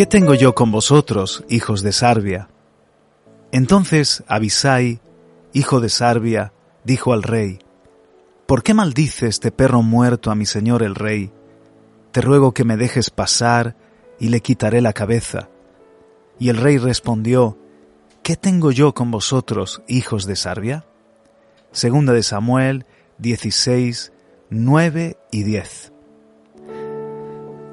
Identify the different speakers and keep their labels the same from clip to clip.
Speaker 1: ¿Qué tengo yo con vosotros, hijos de Sarbia? Entonces Abisai, hijo de Sarbia, dijo al rey, ¿Por qué maldice este perro muerto a mi señor el rey? Te ruego que me dejes pasar y le quitaré la cabeza. Y el rey respondió, ¿Qué tengo yo con vosotros, hijos de Sarbia? Segunda de Samuel 16, 9 y 10.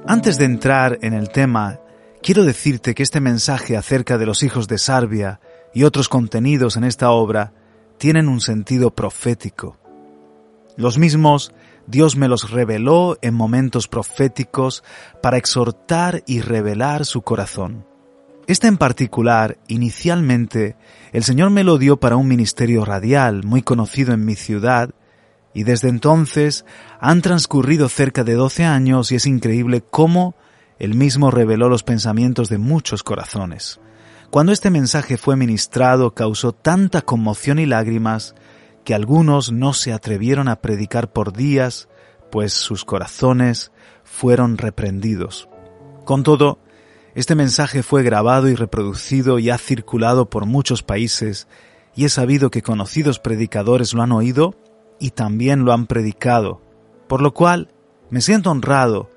Speaker 1: Antes de entrar en el tema, quiero decirte que este mensaje acerca de los hijos de Sarbia y otros contenidos en esta obra tienen un sentido profético. Los mismos Dios me los reveló en momentos proféticos para exhortar y revelar su corazón. Este en particular, inicialmente, el Señor me lo dio para un ministerio radial muy conocido en mi ciudad, y desde entonces han transcurrido cerca de doce años y es increíble cómo Él mismo reveló los pensamientos de muchos corazones. Cuando este mensaje fue ministrado causó tanta conmoción y lágrimas que algunos no se atrevieron a predicar por días, pues sus corazones fueron reprendidos. Con todo, este mensaje fue grabado y reproducido y ha circulado por muchos países, y he sabido que conocidos predicadores lo han oído y también lo han predicado, por lo cual me siento honrado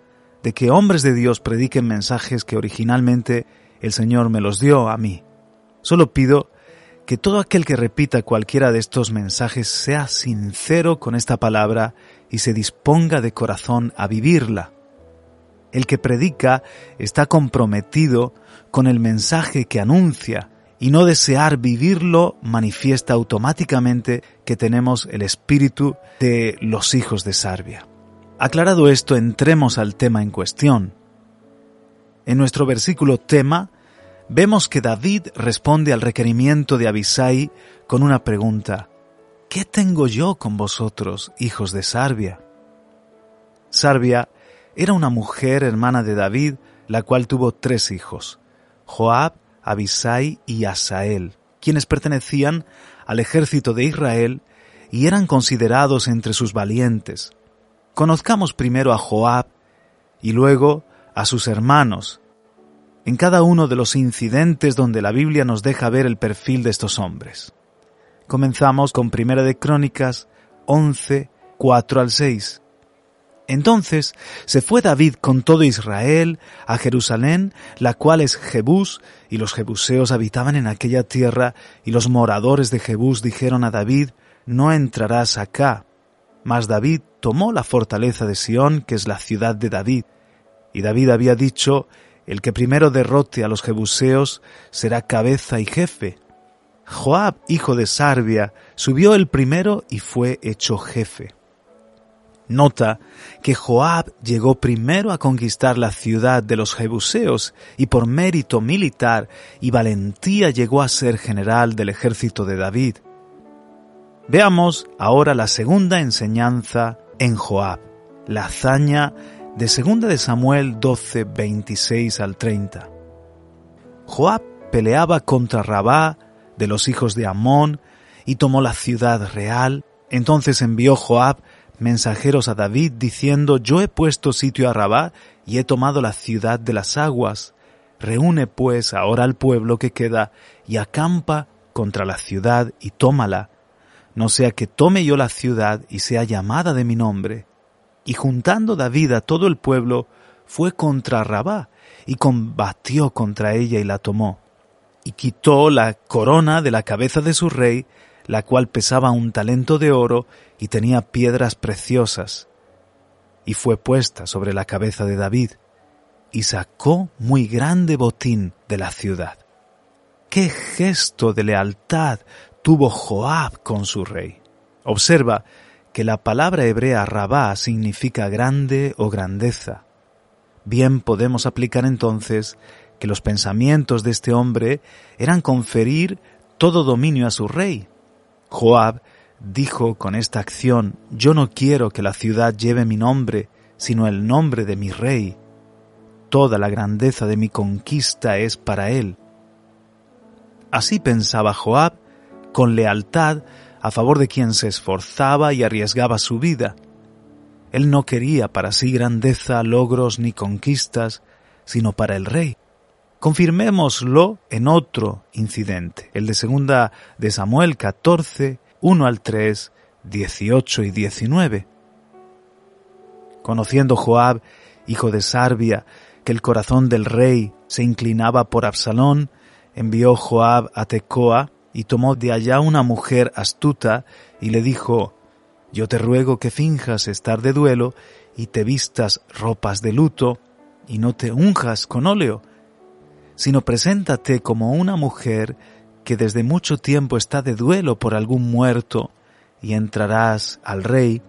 Speaker 1: de que hombres de Dios prediquen mensajes que originalmente el Señor me los dio a mí. Solo pido que todo aquel que repita cualquiera de estos mensajes sea sincero con esta palabra y se disponga de corazón a vivirla. El que predica está comprometido con el mensaje que anuncia y no desear vivirlo manifiesta automáticamente que tenemos el espíritu de los hijos de Sarbia. Aclarado esto, entremos al tema en cuestión. En nuestro versículo tema, vemos que David responde al requerimiento de Abisai con una pregunta. ¿Qué tengo yo con vosotros, hijos de Sarbia? Sarbia era una mujer hermana de David, la cual tuvo tres hijos, Joab, Abisai y Asael, quienes pertenecían al ejército de Israel y eran considerados entre sus valientes. Conozcamos primero a Joab y luego a sus hermanos, en cada uno de los incidentes donde la Biblia nos deja ver el perfil de estos hombres. Comenzamos con Primera de Crónicas 11, 4 al 6. Entonces se fue David con todo Israel a Jerusalén, la cual es Jebús, y los jebuseos habitaban en aquella tierra, y los moradores de Jebús dijeron a David, no entrarás acá. Mas David tomó la fortaleza de Sión, que es la ciudad de David. Y David había dicho, el que primero derrote a los jebuseos será cabeza y jefe. Joab, hijo de Sarbia, subió el primero y fue hecho jefe. Nota que Joab llegó primero a conquistar la ciudad de los Jebuseos y por mérito militar y valentía llegó a ser general del ejército de David. Veamos ahora la segunda enseñanza en Joab, la hazaña de 2 de Samuel 12, 26 al 30. Joab peleaba contra Rabá de los hijos de Amón y tomó la ciudad real. Entonces envió Joab mensajeros a David diciendo, Yo he puesto sitio a Rabá y he tomado la ciudad de las aguas. Reúne pues ahora al pueblo que queda y acampa contra la ciudad y tómala, no sea que tome yo la ciudad y sea llamada de mi nombre. Y juntando David a todo el pueblo, fue contra Rabá y combatió contra ella y la tomó. Y quitó la corona de la cabeza de su rey la cual pesaba un talento de oro y tenía piedras preciosas, y fue puesta sobre la cabeza de David, y sacó muy grande botín de la ciudad. ¡Qué gesto de lealtad tuvo Joab con su rey! Observa que la palabra hebrea rabá significa grande o grandeza. Bien podemos aplicar entonces que los pensamientos de este hombre eran conferir todo dominio a su rey, Joab dijo con esta acción, Yo no quiero que la ciudad lleve mi nombre, sino el nombre de mi rey. Toda la grandeza de mi conquista es para él. Así pensaba Joab, con lealtad a favor de quien se esforzaba y arriesgaba su vida. Él no quería para sí grandeza, logros ni conquistas, sino para el rey. Confirmémoslo en otro incidente, el de segunda de Samuel 14, 1 al 3, 18 y 19. Conociendo Joab, hijo de Sarbia, que el corazón del rey se inclinaba por Absalón, envió Joab a Tecoa y tomó de allá una mujer astuta y le dijo, Yo te ruego que finjas estar de duelo y te vistas ropas de luto y no te unjas con óleo, sino preséntate como una mujer que desde mucho tiempo está de duelo por algún muerto y entrarás al rey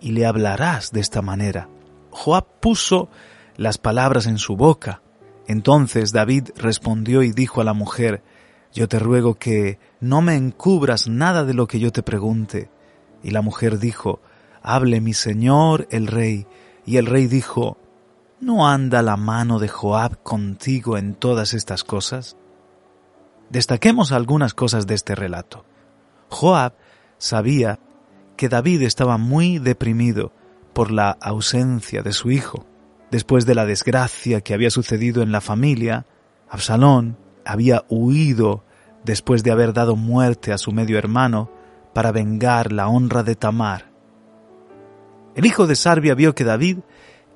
Speaker 1: y le hablarás de esta manera. Joab puso las palabras en su boca. Entonces David respondió y dijo a la mujer, Yo te ruego que no me encubras nada de lo que yo te pregunte. Y la mujer dijo, Hable mi señor el rey. Y el rey dijo, ¿No anda la mano de Joab contigo en todas estas cosas? Destaquemos algunas cosas de este relato. Joab sabía que David estaba muy deprimido por la ausencia de su hijo. Después de la desgracia que había sucedido en la familia, Absalón había huido después de haber dado muerte a su medio hermano para vengar la honra de Tamar. El hijo de Sarbia vio que David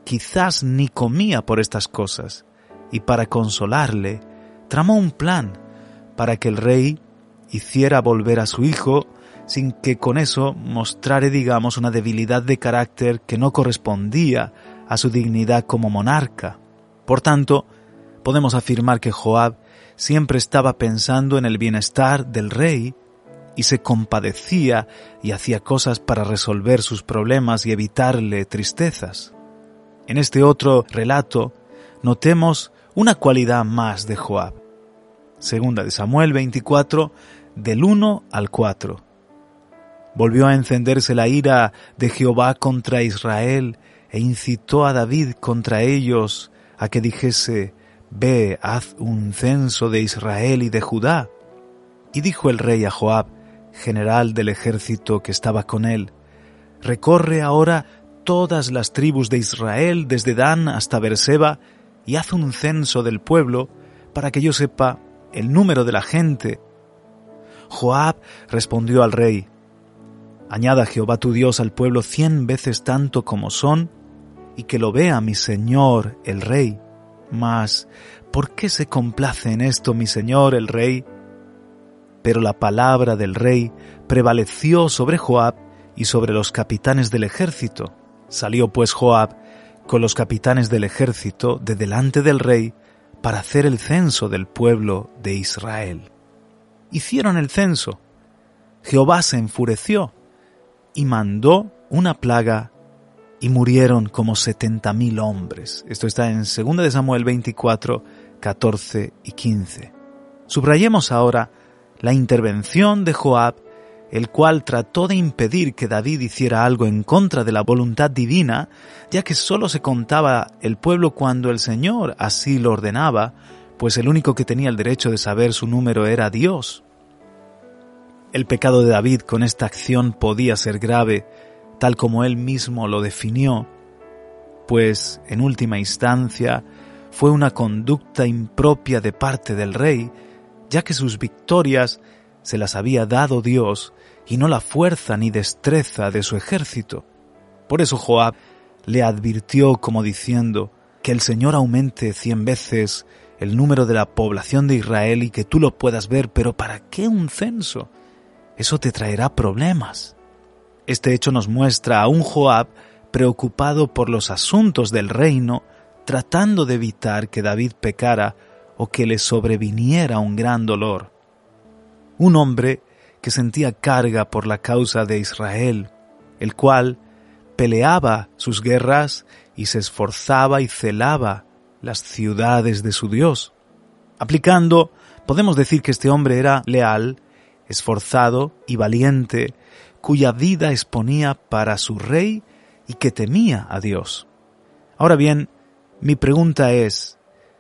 Speaker 1: quizás ni comía por estas cosas, y para consolarle, tramó un plan para que el rey hiciera volver a su hijo sin que con eso mostrare, digamos, una debilidad de carácter que no correspondía a su dignidad como monarca. Por tanto, podemos afirmar que Joab siempre estaba pensando en el bienestar del rey y se compadecía y hacía cosas para resolver sus problemas y evitarle tristezas. En este otro relato notemos una cualidad más de Joab. Segunda de Samuel 24, del 1 al 4. Volvió a encenderse la ira de Jehová contra Israel e incitó a David contra ellos a que dijese, Ve, haz un censo de Israel y de Judá. Y dijo el rey a Joab, general del ejército que estaba con él, Recorre ahora todas las tribus de Israel desde Dan hasta Berseba y haz un censo del pueblo para que yo sepa el número de la gente. Joab respondió al rey, Añada Jehová tu Dios al pueblo cien veces tanto como son, y que lo vea mi Señor el Rey. Mas, ¿por qué se complace en esto mi Señor el Rey? Pero la palabra del Rey prevaleció sobre Joab y sobre los capitanes del ejército. Salió pues Joab con los capitanes del ejército de delante del rey para hacer el censo del pueblo de Israel. Hicieron el censo. Jehová se enfureció y mandó una plaga y murieron como setenta mil hombres. Esto está en 2 de Samuel 24, 14 y 15. Subrayemos ahora la intervención de Joab, el cual trató de impedir que David hiciera algo en contra de la voluntad divina, ya que sólo se contaba el pueblo cuando el Señor así lo ordenaba, pues el único que tenía el derecho de saber su número era Dios. El pecado de David con esta acción podía ser grave, tal como él mismo lo definió, pues en última instancia fue una conducta impropia de parte del rey, ya que sus victorias se las había dado Dios y no la fuerza ni destreza de su ejército. Por eso Joab le advirtió como diciendo que el Señor aumente cien veces el número de la población de Israel y que tú lo puedas ver, pero ¿para qué un censo? eso te traerá problemas. Este hecho nos muestra a un Joab preocupado por los asuntos del reino, tratando de evitar que David pecara o que le sobreviniera un gran dolor. Un hombre que sentía carga por la causa de Israel, el cual peleaba sus guerras y se esforzaba y celaba las ciudades de su Dios. Aplicando, podemos decir que este hombre era leal esforzado y valiente, cuya vida exponía para su rey y que temía a Dios. Ahora bien, mi pregunta es,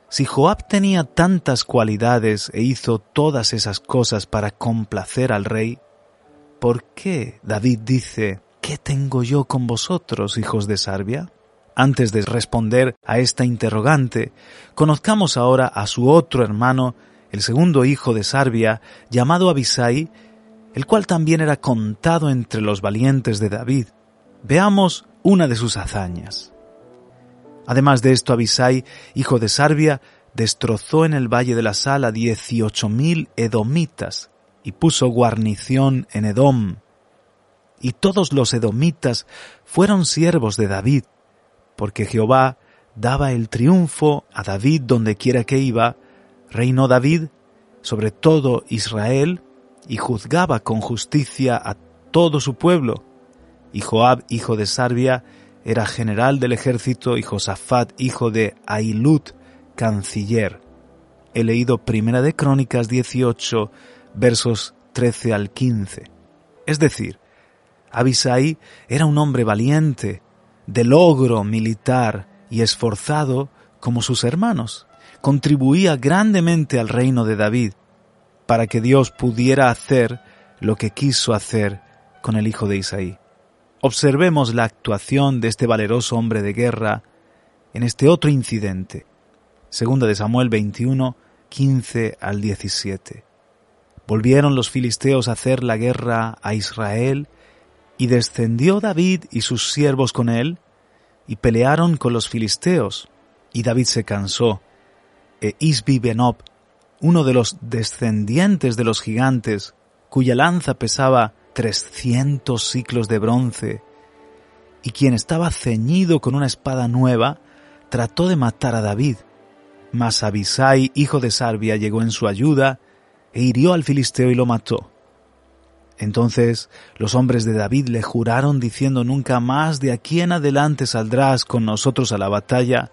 Speaker 1: si Joab tenía tantas cualidades e hizo todas esas cosas para complacer al rey, ¿por qué David dice, ¿qué tengo yo con vosotros, hijos de Sarbia? Antes de responder a esta interrogante, conozcamos ahora a su otro hermano, el segundo hijo de Sarbia, llamado Abisai, el cual también era contado entre los valientes de David. Veamos una de sus hazañas. Además de esto, Abisai, hijo de Sarbia, destrozó en el valle de la Sala dieciocho mil edomitas y puso guarnición en Edom. Y todos los edomitas fueron siervos de David, porque Jehová daba el triunfo a David donde quiera que iba, reinó David sobre todo Israel y juzgaba con justicia a todo su pueblo. Y Joab, hijo de Sarbia, era general del ejército y Josafat, hijo de Ailut, canciller. He leído Primera de Crónicas 18, versos 13 al 15. Es decir, Abisai era un hombre valiente, de logro militar y esforzado como sus hermanos. Contribuía grandemente al reino de David, para que Dios pudiera hacer lo que quiso hacer con el hijo de Isaí. Observemos la actuación de este valeroso hombre de guerra en este otro incidente. Segunda de Samuel 21, 15 al 17. Volvieron los filisteos a hacer la guerra a Israel y descendió David y sus siervos con él, y pelearon con los filisteos, y David se cansó. E Isbi Benob, uno de los descendientes de los gigantes, cuya lanza pesaba trescientos ciclos de bronce, y quien estaba ceñido con una espada nueva, trató de matar a David. Mas Abisai, hijo de Sarbia, llegó en su ayuda, e hirió al filisteo y lo mató. Entonces los hombres de David le juraron diciendo nunca más de aquí en adelante saldrás con nosotros a la batalla,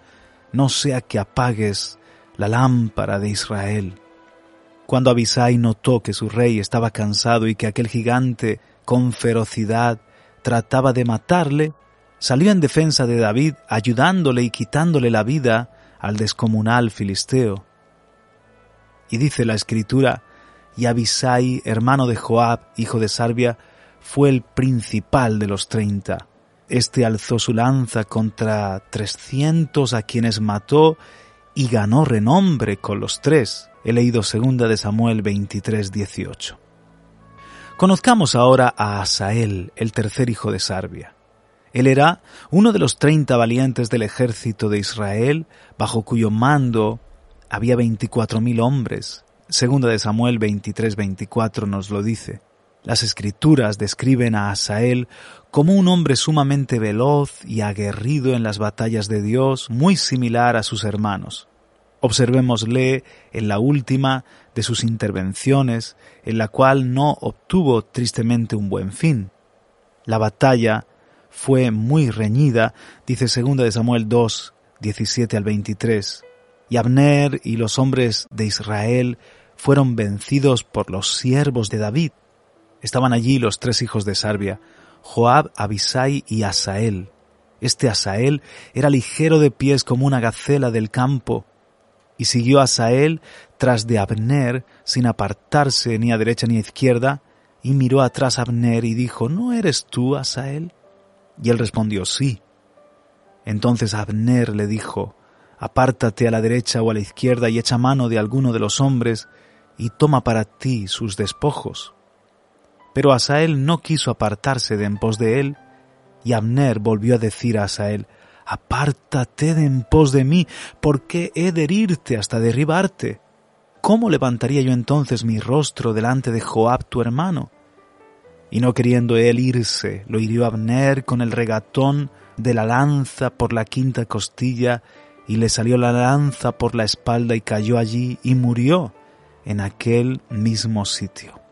Speaker 1: no sea que apagues la lámpara de Israel. Cuando Abisai notó que su rey estaba cansado y que aquel gigante con ferocidad trataba de matarle, salió en defensa de David ayudándole y quitándole la vida al descomunal filisteo. Y dice la escritura, y Abisai, hermano de Joab, hijo de Sarbia, fue el principal de los treinta. Este alzó su lanza contra trescientos a quienes mató y ganó renombre con los tres. He leído segunda de Samuel 23, 18. Conozcamos ahora a Asael, el tercer hijo de Sarbia. Él era uno de los treinta valientes del ejército de Israel, bajo cuyo mando había veinticuatro mil hombres, Segunda de Samuel 23-24 nos lo dice. Las escrituras describen a Asael como un hombre sumamente veloz y aguerrido en las batallas de Dios, muy similar a sus hermanos. Observémosle en la última de sus intervenciones, en la cual no obtuvo tristemente un buen fin. La batalla fue muy reñida, dice segunda de Samuel 2, 17 al 23 y Abner y los hombres de Israel fueron vencidos por los siervos de David. Estaban allí los tres hijos de Sarbia, Joab, Abisai y Asael. Este Asael era ligero de pies como una gacela del campo, y siguió Asael tras de Abner sin apartarse ni a derecha ni a izquierda, y miró atrás a Abner y dijo, ¿No eres tú, Asael? Y él respondió, sí. Entonces Abner le dijo, apártate a la derecha o a la izquierda y echa mano de alguno de los hombres y toma para ti sus despojos. Pero Asael no quiso apartarse de en pos de él, y Abner volvió a decir a Asael, Apártate de en pos de mí, porque he de herirte hasta derribarte. ¿Cómo levantaría yo entonces mi rostro delante de Joab tu hermano? Y no queriendo él irse, lo hirió Abner con el regatón de la lanza por la quinta costilla y le salió la lanza por la espalda y cayó allí y murió en aquel mismo sitio.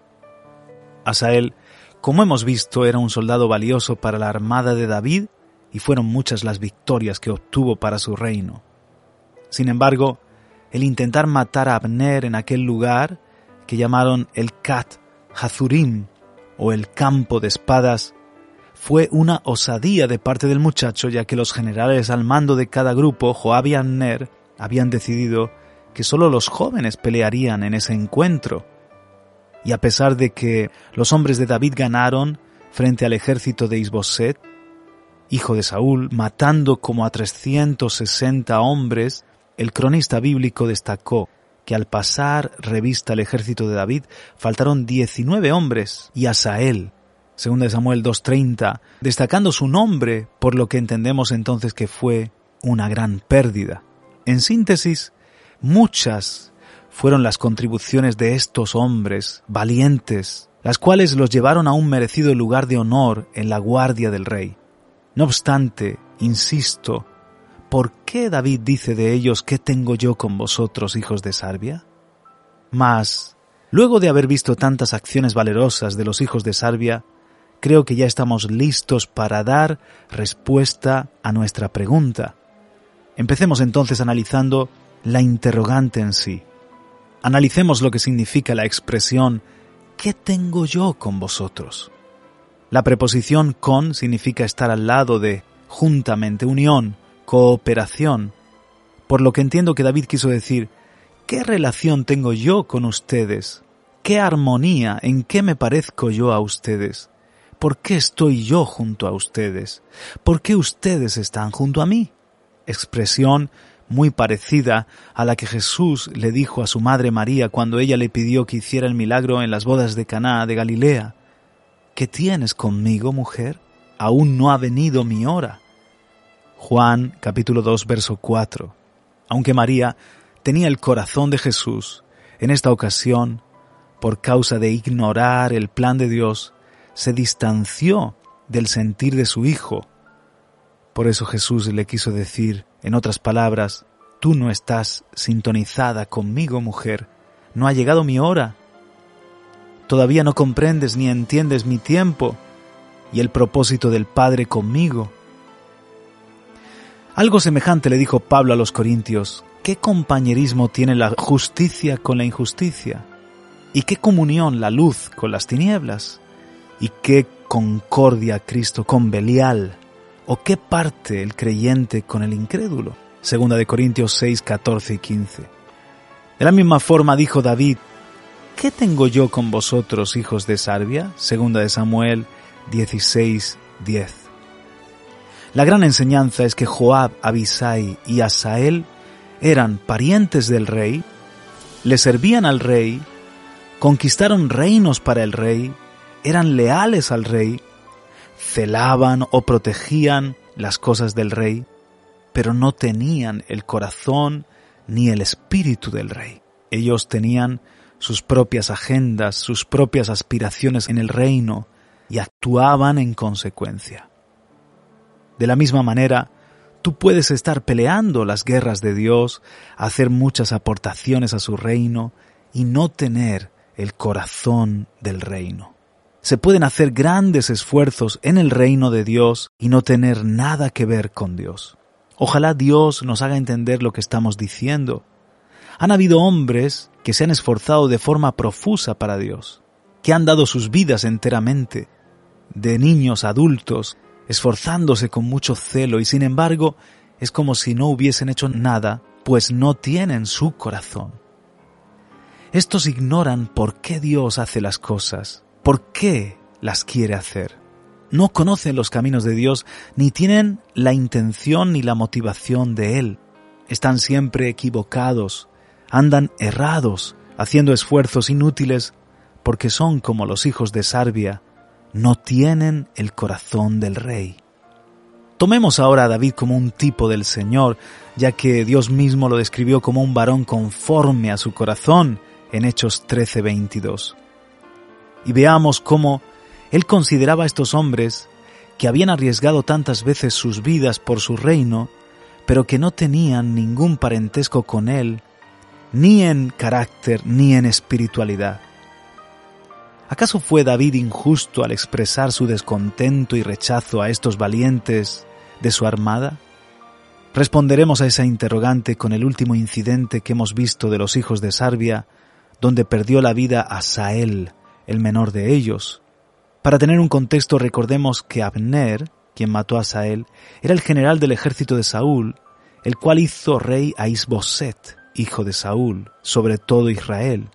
Speaker 1: Asael, como hemos visto, era un soldado valioso para la armada de David y fueron muchas las victorias que obtuvo para su reino. Sin embargo, el intentar matar a Abner en aquel lugar que llamaron el Kat Hazurim o el campo de espadas fue una osadía de parte del muchacho, ya que los generales al mando de cada grupo, Joab y Abner, habían decidido que solo los jóvenes pelearían en ese encuentro. Y a pesar de que los hombres de David ganaron frente al ejército de Isboset, hijo de Saúl, matando como a 360 hombres, el cronista bíblico destacó que al pasar revista el ejército de David faltaron 19 hombres y Asael, según de Samuel 2.30, destacando su nombre, por lo que entendemos entonces que fue una gran pérdida. En síntesis, muchas fueron las contribuciones de estos hombres valientes, las cuales los llevaron a un merecido lugar de honor en la guardia del rey. No obstante, insisto, ¿por qué David dice de ellos qué tengo yo con vosotros, hijos de Sarbia? Mas, luego de haber visto tantas acciones valerosas de los hijos de Sarbia, creo que ya estamos listos para dar respuesta a nuestra pregunta. Empecemos entonces analizando la interrogante en sí. Analicemos lo que significa la expresión ¿qué tengo yo con vosotros? La preposición con significa estar al lado de, juntamente, unión, cooperación. Por lo que entiendo que David quiso decir, ¿qué relación tengo yo con ustedes? ¿Qué armonía? ¿En qué me parezco yo a ustedes? ¿Por qué estoy yo junto a ustedes? ¿Por qué ustedes están junto a mí? Expresión muy parecida a la que Jesús le dijo a su madre María cuando ella le pidió que hiciera el milagro en las bodas de Caná de Galilea. ¿Qué tienes conmigo, mujer? Aún no ha venido mi hora. Juan capítulo 2 verso 4. Aunque María tenía el corazón de Jesús, en esta ocasión, por causa de ignorar el plan de Dios, se distanció del sentir de su Hijo. Por eso Jesús le quiso decir, en otras palabras, tú no estás sintonizada conmigo, mujer, no ha llegado mi hora. Todavía no comprendes ni entiendes mi tiempo y el propósito del Padre conmigo. Algo semejante le dijo Pablo a los Corintios. ¿Qué compañerismo tiene la justicia con la injusticia? ¿Y qué comunión la luz con las tinieblas? ¿Y qué concordia Cristo con Belial? ¿O qué parte el creyente con el incrédulo? Segunda de Corintios 6, 14 y 15. De la misma forma dijo David, ¿qué tengo yo con vosotros, hijos de Sarbia? Segunda de Samuel 16, 10. La gran enseñanza es que Joab, Abisai y Asael eran parientes del rey, le servían al rey, conquistaron reinos para el rey, eran leales al rey celaban o protegían las cosas del rey, pero no tenían el corazón ni el espíritu del rey. Ellos tenían sus propias agendas, sus propias aspiraciones en el reino y actuaban en consecuencia. De la misma manera, tú puedes estar peleando las guerras de Dios, hacer muchas aportaciones a su reino y no tener el corazón del reino se pueden hacer grandes esfuerzos en el reino de Dios y no tener nada que ver con Dios. Ojalá Dios nos haga entender lo que estamos diciendo. Han habido hombres que se han esforzado de forma profusa para Dios, que han dado sus vidas enteramente, de niños adultos, esforzándose con mucho celo y sin embargo es como si no hubiesen hecho nada, pues no tienen su corazón. Estos ignoran por qué Dios hace las cosas por qué las quiere hacer. No conocen los caminos de Dios ni tienen la intención ni la motivación de Él. Están siempre equivocados, andan errados, haciendo esfuerzos inútiles, porque son como los hijos de Sarbia, no tienen el corazón del rey. Tomemos ahora a David como un tipo del Señor, ya que Dios mismo lo describió como un varón conforme a su corazón en Hechos 13:22 y veamos cómo él consideraba a estos hombres que habían arriesgado tantas veces sus vidas por su reino, pero que no tenían ningún parentesco con él, ni en carácter ni en espiritualidad. ¿Acaso fue David injusto al expresar su descontento y rechazo a estos valientes de su armada? Responderemos a esa interrogante con el último incidente que hemos visto de los hijos de Sarbia, donde perdió la vida a Sael, el menor de ellos. Para tener un contexto recordemos que Abner, quien mató a Sael, era el general del ejército de Saúl, el cual hizo rey a Isboset, hijo de Saúl, sobre todo Israel.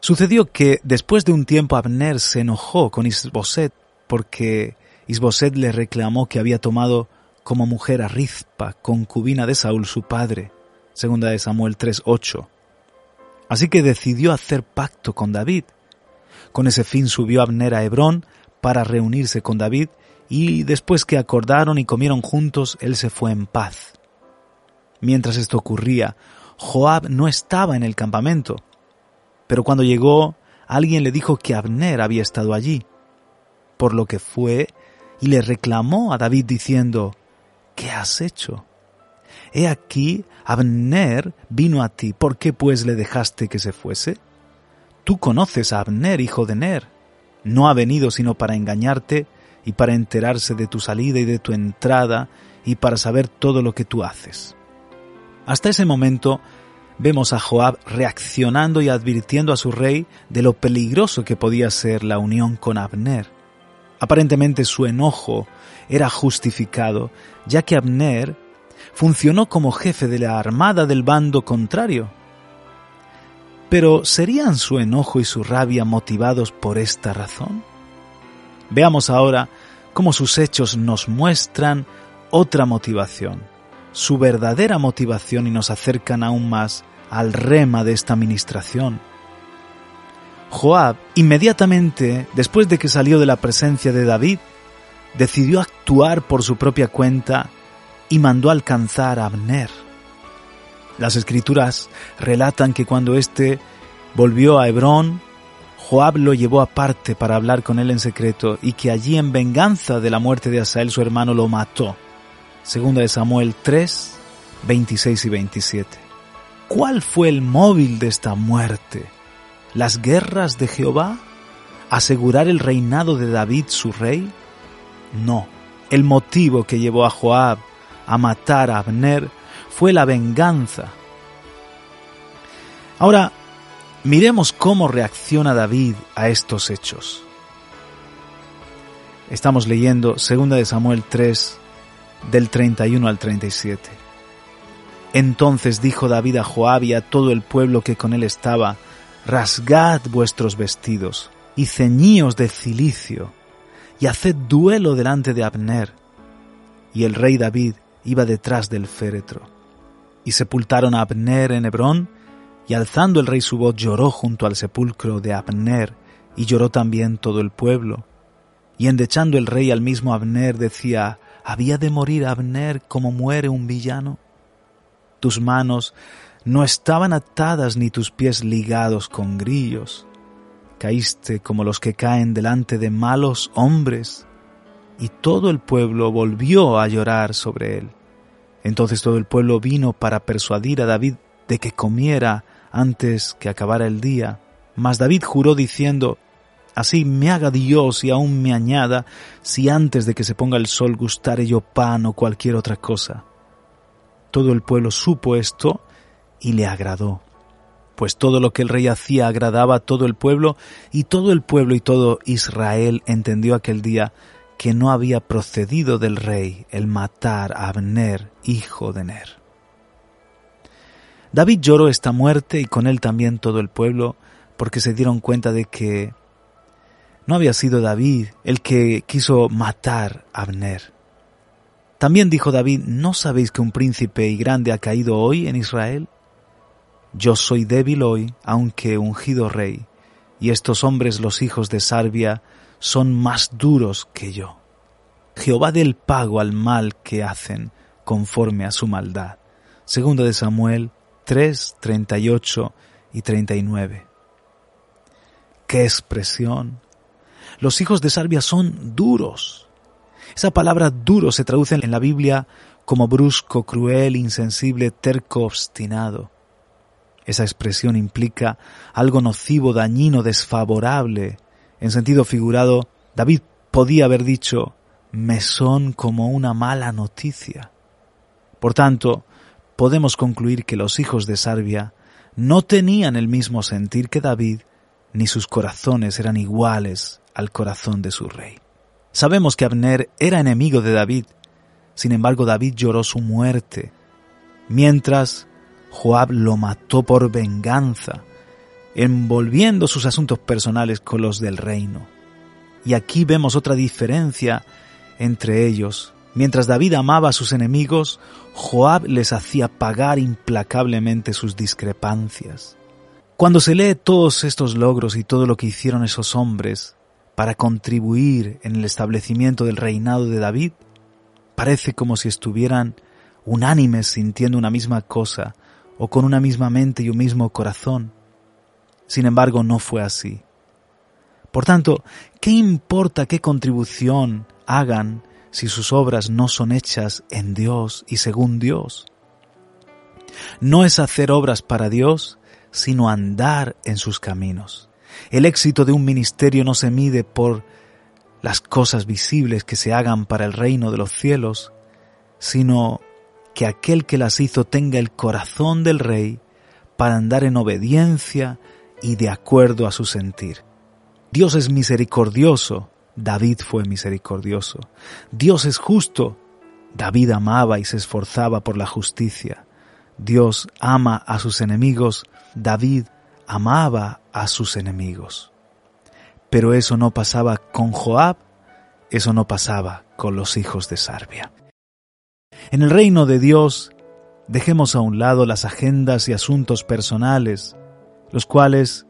Speaker 1: Sucedió que después de un tiempo Abner se enojó con Isboset porque Isboset le reclamó que había tomado como mujer a Rizpa, concubina de Saúl su padre, segunda de Samuel 3:8. Así que decidió hacer pacto con David. Con ese fin subió Abner a Hebrón para reunirse con David y después que acordaron y comieron juntos, él se fue en paz. Mientras esto ocurría, Joab no estaba en el campamento, pero cuando llegó, alguien le dijo que Abner había estado allí, por lo que fue y le reclamó a David diciendo, ¿qué has hecho? He aquí, Abner vino a ti, ¿por qué pues le dejaste que se fuese? Tú conoces a Abner, hijo de Ner. No ha venido sino para engañarte y para enterarse de tu salida y de tu entrada y para saber todo lo que tú haces. Hasta ese momento vemos a Joab reaccionando y advirtiendo a su rey de lo peligroso que podía ser la unión con Abner. Aparentemente su enojo era justificado, ya que Abner funcionó como jefe de la armada del bando contrario. Pero ¿serían su enojo y su rabia motivados por esta razón? Veamos ahora cómo sus hechos nos muestran otra motivación, su verdadera motivación y nos acercan aún más al rema de esta administración. Joab, inmediatamente después de que salió de la presencia de David, decidió actuar por su propia cuenta y mandó alcanzar a Abner. Las escrituras relatan que cuando éste volvió a Hebrón, Joab lo llevó aparte para hablar con él en secreto y que allí en venganza de la muerte de Asael su hermano lo mató. Segunda de Samuel 3, 26 y 27. ¿Cuál fue el móvil de esta muerte? ¿Las guerras de Jehová? ¿Asegurar el reinado de David su rey? No. El motivo que llevó a Joab a matar a Abner fue la venganza. Ahora, miremos cómo reacciona David a estos hechos. Estamos leyendo 2 de Samuel 3 del 31 al 37. Entonces dijo David a Joab y a todo el pueblo que con él estaba, rasgad vuestros vestidos y ceñíos de cilicio y haced duelo delante de Abner. Y el rey David iba detrás del féretro. Y sepultaron a Abner en Hebrón, y alzando el rey su voz lloró junto al sepulcro de Abner, y lloró también todo el pueblo. Y endechando el rey al mismo Abner decía, ¿había de morir Abner como muere un villano? Tus manos no estaban atadas ni tus pies ligados con grillos. Caíste como los que caen delante de malos hombres y todo el pueblo volvió a llorar sobre él. Entonces todo el pueblo vino para persuadir a David de que comiera antes que acabara el día. Mas David juró diciendo, Así me haga Dios y aún me añada, si antes de que se ponga el sol gustare yo pan o cualquier otra cosa. Todo el pueblo supo esto y le agradó, pues todo lo que el rey hacía agradaba a todo el pueblo, y todo el pueblo y todo Israel entendió aquel día que no había procedido del rey el matar a Abner, hijo de Ner. David lloró esta muerte y con él también todo el pueblo, porque se dieron cuenta de que no había sido David el que quiso matar a Abner. También dijo David, ¿no sabéis que un príncipe y grande ha caído hoy en Israel? Yo soy débil hoy, aunque ungido rey, y estos hombres los hijos de Sarbia son más duros que yo. Jehová dé el pago al mal que hacen conforme a su maldad. Segundo de Samuel 3, 38 y 39. ¡Qué expresión! Los hijos de Sarbia son duros. Esa palabra duro se traduce en la Biblia como brusco, cruel, insensible, terco, obstinado. Esa expresión implica algo nocivo, dañino, desfavorable, en sentido figurado, David podía haber dicho, me son como una mala noticia. Por tanto, podemos concluir que los hijos de Sarbia no tenían el mismo sentir que David, ni sus corazones eran iguales al corazón de su rey. Sabemos que Abner era enemigo de David, sin embargo David lloró su muerte, mientras Joab lo mató por venganza, envolviendo sus asuntos personales con los del reino. Y aquí vemos otra diferencia entre ellos. Mientras David amaba a sus enemigos, Joab les hacía pagar implacablemente sus discrepancias. Cuando se lee todos estos logros y todo lo que hicieron esos hombres para contribuir en el establecimiento del reinado de David, parece como si estuvieran unánimes sintiendo una misma cosa o con una misma mente y un mismo corazón. Sin embargo, no fue así. Por tanto, ¿qué importa qué contribución hagan si sus obras no son hechas en Dios y según Dios? No es hacer obras para Dios, sino andar en sus caminos. El éxito de un ministerio no se mide por las cosas visibles que se hagan para el reino de los cielos, sino que aquel que las hizo tenga el corazón del rey para andar en obediencia y de acuerdo a su sentir. Dios es misericordioso, David fue misericordioso. Dios es justo, David amaba y se esforzaba por la justicia. Dios ama a sus enemigos, David amaba a sus enemigos. Pero eso no pasaba con Joab, eso no pasaba con los hijos de Sarbia. En el reino de Dios, dejemos a un lado las agendas y asuntos personales, los cuales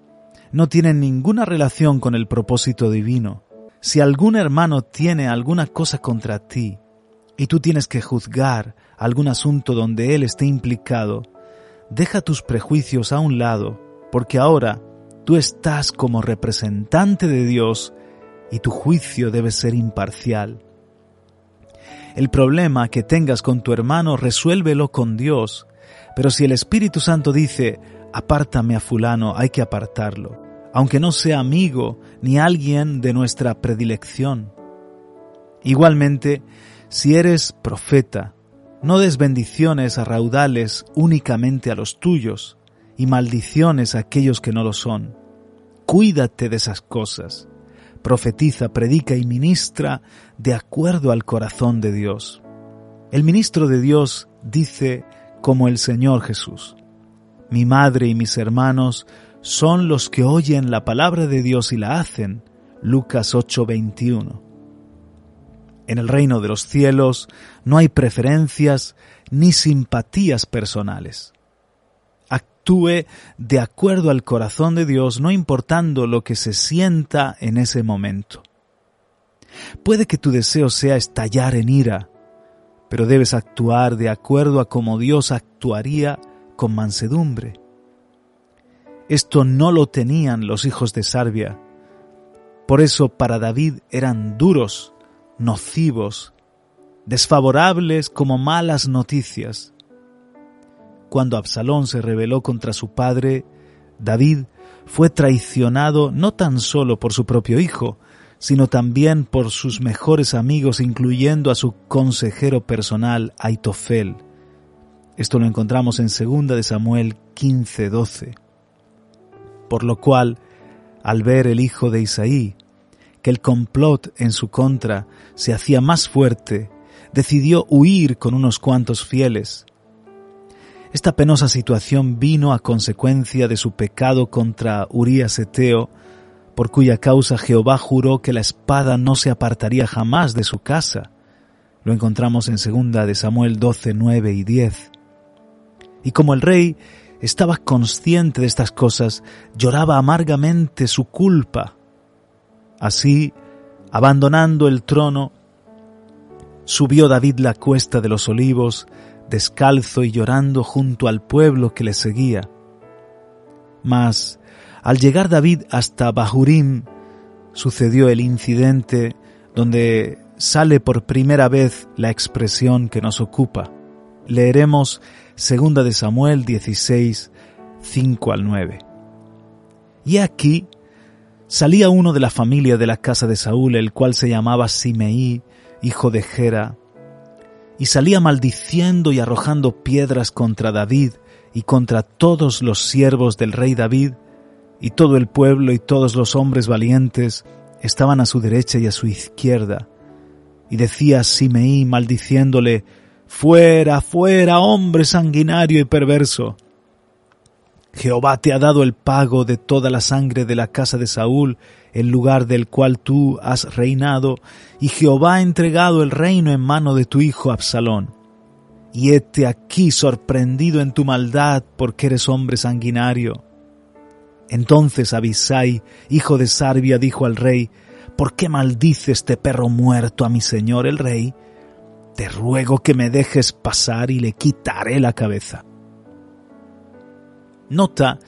Speaker 1: no tienen ninguna relación con el propósito divino. Si algún hermano tiene alguna cosa contra ti y tú tienes que juzgar algún asunto donde él esté implicado, deja tus prejuicios a un lado, porque ahora tú estás como representante de Dios y tu juicio debe ser imparcial. El problema que tengas con tu hermano resuélvelo con Dios, pero si el Espíritu Santo dice, apártame a fulano, hay que apartarlo aunque no sea amigo ni alguien de nuestra predilección. Igualmente, si eres profeta, no des bendiciones a raudales únicamente a los tuyos y maldiciones a aquellos que no lo son. Cuídate de esas cosas. Profetiza, predica y ministra de acuerdo al corazón de Dios. El ministro de Dios dice como el Señor Jesús, mi madre y mis hermanos son los que oyen la palabra de Dios y la hacen. Lucas 8:21. En el reino de los cielos no hay preferencias ni simpatías personales. Actúe de acuerdo al corazón de Dios, no importando lo que se sienta en ese momento. Puede que tu deseo sea estallar en ira, pero debes actuar de acuerdo a como Dios actuaría con mansedumbre. Esto no lo tenían los hijos de Sarbia. Por eso para David eran duros, nocivos, desfavorables como malas noticias. Cuando Absalón se rebeló contra su padre, David fue traicionado no tan solo por su propio hijo, sino también por sus mejores amigos, incluyendo a su consejero personal, Aitofel. Esto lo encontramos en 2 de Samuel 15:12 por lo cual, al ver el hijo de Isaí, que el complot en su contra se hacía más fuerte, decidió huir con unos cuantos fieles. Esta penosa situación vino a consecuencia de su pecado contra Urías Eteo, por cuya causa Jehová juró que la espada no se apartaría jamás de su casa. Lo encontramos en segunda de Samuel 12, 9 y 10. Y como el rey estaba consciente de estas cosas, lloraba amargamente su culpa. Así, abandonando el trono, subió David la cuesta de los olivos, descalzo y llorando junto al pueblo que le seguía. Mas, al llegar David hasta Bahurim, sucedió el incidente donde sale por primera vez la expresión que nos ocupa. Leeremos Segunda de Samuel 16, 5 al 9. Y aquí salía uno de la familia de la casa de Saúl, el cual se llamaba Simeí, hijo de Gera, y salía maldiciendo y arrojando piedras contra David y contra todos los siervos del rey David, y todo el pueblo y todos los hombres valientes estaban a su derecha y a su izquierda. Y decía Simeí maldiciéndole, Fuera, fuera, hombre sanguinario y perverso. Jehová te ha dado el pago de toda la sangre de la casa de Saúl, el lugar del cual tú has reinado, y Jehová ha entregado el reino en mano de tu hijo Absalón. Y hete aquí sorprendido en tu maldad, porque eres hombre sanguinario. Entonces Abisai, hijo de Sarbia, dijo al rey, ¿Por qué maldice este perro muerto a mi señor el rey? Te ruego que me dejes pasar y le quitaré la cabeza. Nota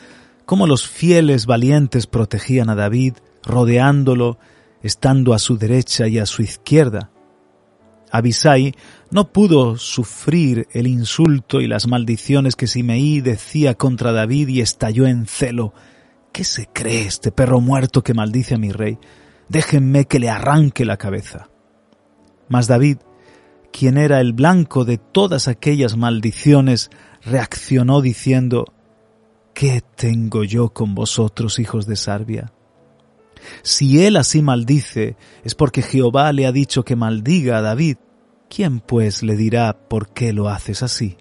Speaker 1: cómo los fieles valientes protegían a David, rodeándolo, estando a su derecha y a su izquierda. Abisai no pudo sufrir el insulto y las maldiciones que Simeí decía contra David y estalló en celo. ¿Qué se cree este perro muerto que maldice a mi rey? Déjenme que le arranque la cabeza. Mas David, quien era el blanco de todas aquellas maldiciones, reaccionó diciendo, ¿Qué tengo yo con vosotros, hijos de Sarbia? Si él así maldice, es porque Jehová le ha dicho que maldiga a David. ¿Quién pues le dirá por qué lo haces así?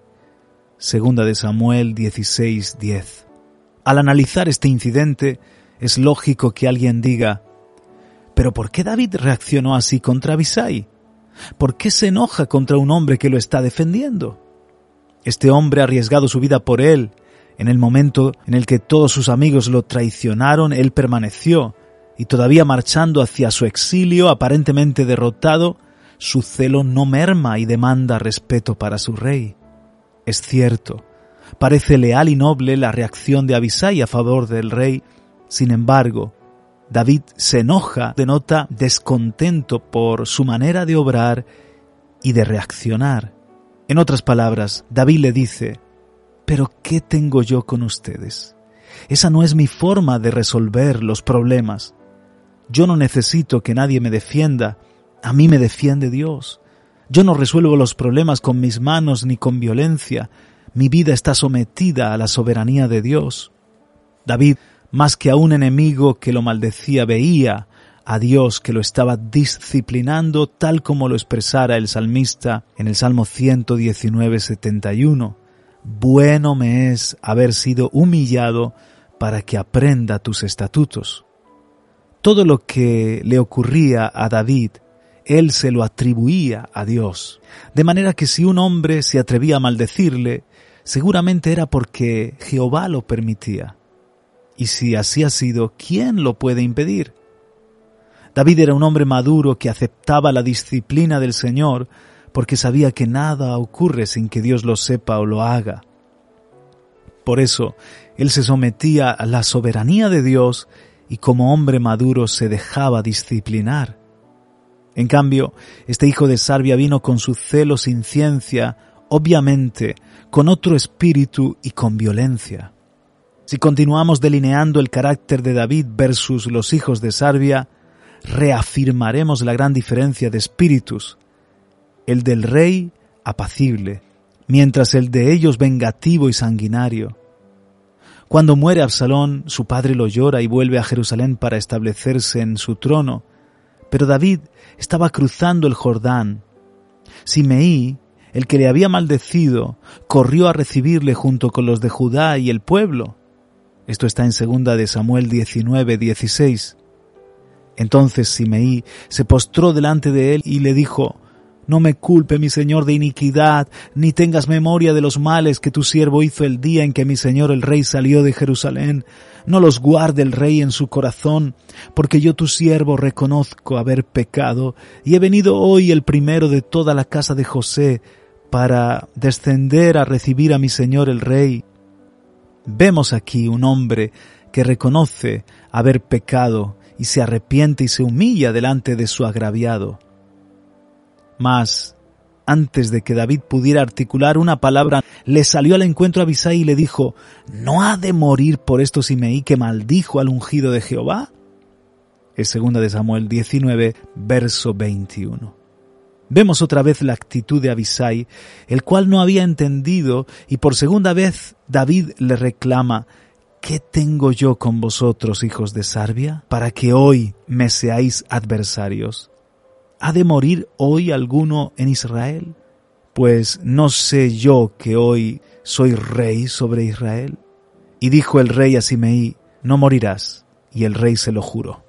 Speaker 1: Segunda de Samuel 16:10. Al analizar este incidente, es lógico que alguien diga, ¿pero por qué David reaccionó así contra Abisai? ¿Por qué se enoja contra un hombre que lo está defendiendo? Este hombre ha arriesgado su vida por él, en el momento en el que todos sus amigos lo traicionaron, él permaneció, y todavía marchando hacia su exilio, aparentemente derrotado, su celo no merma y demanda respeto para su rey. Es cierto, parece leal y noble la reacción de Abisai a favor del rey, sin embargo, David se enoja, denota descontento por su manera de obrar y de reaccionar. En otras palabras, David le dice, pero ¿qué tengo yo con ustedes? Esa no es mi forma de resolver los problemas. Yo no necesito que nadie me defienda, a mí me defiende Dios. Yo no resuelvo los problemas con mis manos ni con violencia, mi vida está sometida a la soberanía de Dios. David, más que a un enemigo que lo maldecía, veía a Dios que lo estaba disciplinando tal como lo expresara el salmista en el Salmo 119, 71 bueno me es haber sido humillado para que aprenda tus estatutos. Todo lo que le ocurría a David, él se lo atribuía a Dios. De manera que si un hombre se atrevía a maldecirle, seguramente era porque Jehová lo permitía. Y si así ha sido, ¿quién lo puede impedir? David era un hombre maduro que aceptaba la disciplina del Señor porque sabía que nada ocurre sin que Dios lo sepa o lo haga. Por eso, él se sometía a la soberanía de Dios y como hombre maduro se dejaba disciplinar. En cambio, este hijo de Sarbia vino con su celo sin ciencia, obviamente, con otro espíritu y con violencia. Si continuamos delineando el carácter de David versus los hijos de Sarbia, reafirmaremos la gran diferencia de espíritus el del rey apacible, mientras el de ellos vengativo y sanguinario. Cuando muere Absalón, su padre lo llora y vuelve a Jerusalén para establecerse en su trono, pero David estaba cruzando el Jordán. Simeí, el que le había maldecido, corrió a recibirle junto con los de Judá y el pueblo. Esto está en segunda de Samuel 19, 16. Entonces Simeí se postró delante de él y le dijo, no me culpe, mi Señor, de iniquidad, ni tengas memoria de los males que tu siervo hizo el día en que mi Señor el Rey salió de Jerusalén. No los guarde el Rey en su corazón, porque yo tu siervo reconozco haber pecado, y he venido hoy el primero de toda la casa de José, para descender a recibir a mi Señor el Rey. Vemos aquí un hombre que reconoce haber pecado y se arrepiente y se humilla delante de su agraviado. Mas, antes de que David pudiera articular una palabra, le salió al encuentro a Abisai y le dijo, ¿no ha de morir por esto Simeí que maldijo al ungido de Jehová? Es segunda de Samuel 19, verso 21. Vemos otra vez la actitud de Abisai, el cual no había entendido, y por segunda vez David le reclama, ¿qué tengo yo con vosotros, hijos de Sarbia, para que hoy me seáis adversarios? ¿Ha de morir hoy alguno en Israel? Pues no sé yo que hoy soy rey sobre Israel. Y dijo el rey a Simeí, no morirás. Y el rey se lo juró.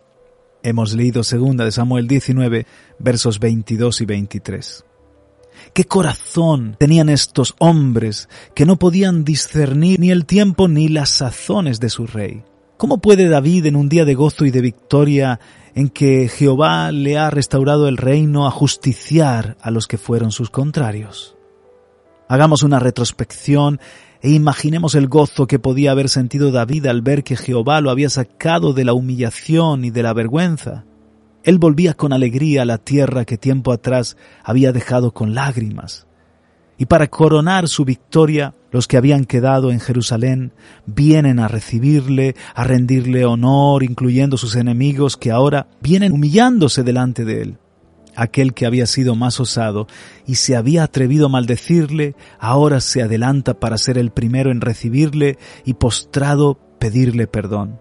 Speaker 1: Hemos leído segunda de Samuel 19, versos 22 y 23. ¿Qué corazón tenían estos hombres que no podían discernir ni el tiempo ni las sazones de su rey? ¿Cómo puede David en un día de gozo y de victoria en que Jehová le ha restaurado el reino a justiciar a los que fueron sus contrarios? Hagamos una retrospección e imaginemos el gozo que podía haber sentido David al ver que Jehová lo había sacado de la humillación y de la vergüenza. Él volvía con alegría a la tierra que tiempo atrás había dejado con lágrimas. Y para coronar su victoria, los que habían quedado en Jerusalén vienen a recibirle, a rendirle honor, incluyendo sus enemigos que ahora vienen humillándose delante de él. Aquel que había sido más osado y se había atrevido a maldecirle, ahora se adelanta para ser el primero en recibirle y postrado pedirle perdón.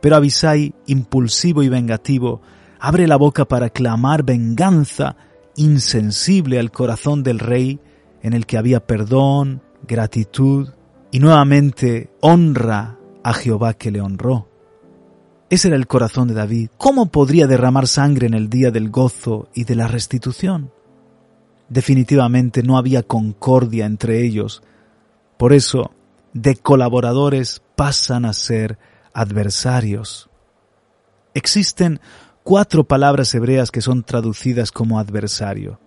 Speaker 1: Pero Abisai, impulsivo y vengativo, abre la boca para clamar venganza, insensible al corazón del rey, en el que había perdón, gratitud y nuevamente honra a Jehová que le honró. Ese era el corazón de David. ¿Cómo podría derramar sangre en el día del gozo y de la restitución? Definitivamente no había concordia entre ellos. Por eso, de colaboradores pasan a ser adversarios. Existen cuatro palabras hebreas que son traducidas como adversario.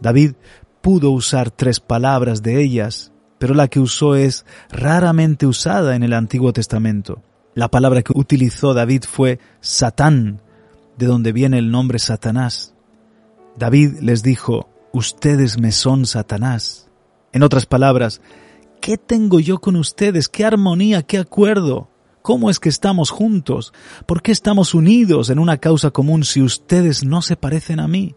Speaker 1: David pudo usar tres palabras de ellas, pero la que usó es raramente usada en el Antiguo Testamento. La palabra que utilizó David fue Satán, de donde viene el nombre Satanás. David les dijo, ustedes me son Satanás. En otras palabras, ¿qué tengo yo con ustedes? ¿Qué armonía? ¿Qué acuerdo? ¿Cómo es que estamos juntos? ¿Por qué estamos unidos en una causa común si ustedes no se parecen a mí?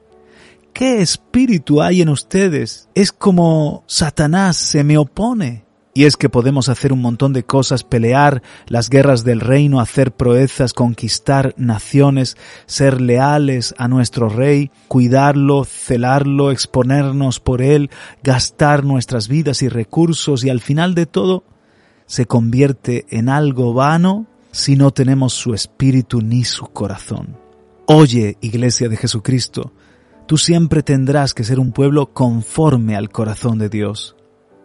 Speaker 1: ¿Qué espíritu hay en ustedes? Es como Satanás se me opone. Y es que podemos hacer un montón de cosas, pelear las guerras del reino, hacer proezas, conquistar naciones, ser leales a nuestro rey, cuidarlo, celarlo, exponernos por él, gastar nuestras vidas y recursos y al final de todo se convierte en algo vano si no tenemos su espíritu ni su corazón. Oye, Iglesia de Jesucristo, tú siempre tendrás que ser un pueblo conforme al corazón de Dios.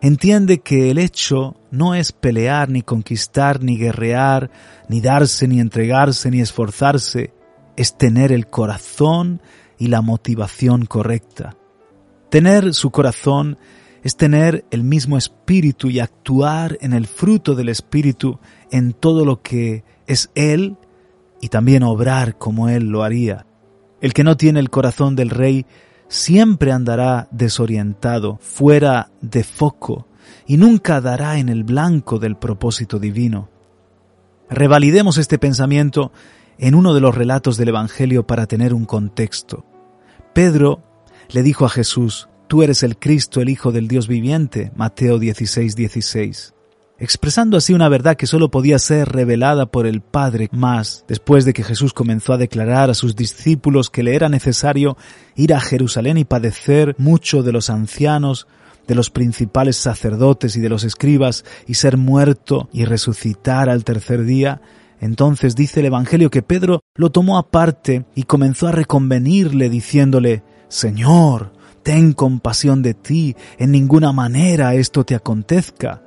Speaker 1: Entiende que el hecho no es pelear, ni conquistar, ni guerrear, ni darse, ni entregarse, ni esforzarse, es tener el corazón y la motivación correcta. Tener su corazón es tener el mismo espíritu y actuar en el fruto del espíritu en todo lo que es Él y también obrar como Él lo haría. El que no tiene el corazón del rey siempre andará desorientado, fuera de foco, y nunca dará en el blanco del propósito divino. Revalidemos este pensamiento en uno de los relatos del Evangelio para tener un contexto. Pedro le dijo a Jesús, Tú eres el Cristo, el Hijo del Dios viviente, Mateo 16, 16. Expresando así una verdad que solo podía ser revelada por el Padre más después de que Jesús comenzó a declarar a sus discípulos que le era necesario ir a Jerusalén y padecer mucho de los ancianos, de los principales sacerdotes y de los escribas y ser muerto y resucitar al tercer día, entonces dice el Evangelio que Pedro lo tomó aparte y comenzó a reconvenirle diciéndole, Señor, ten compasión de ti, en ninguna manera esto te acontezca.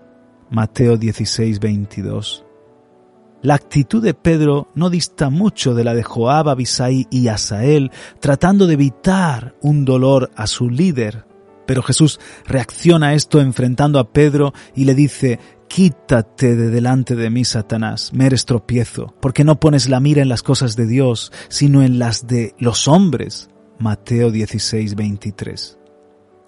Speaker 1: Mateo 16, 22. La actitud de Pedro no dista mucho de la de Joab, Abisai y Asael, tratando de evitar un dolor a su líder. Pero Jesús reacciona a esto enfrentando a Pedro y le dice, Quítate de delante de mí, Satanás, me eres tropiezo, porque no pones la mira en las cosas de Dios, sino en las de los hombres. Mateo 16, 23.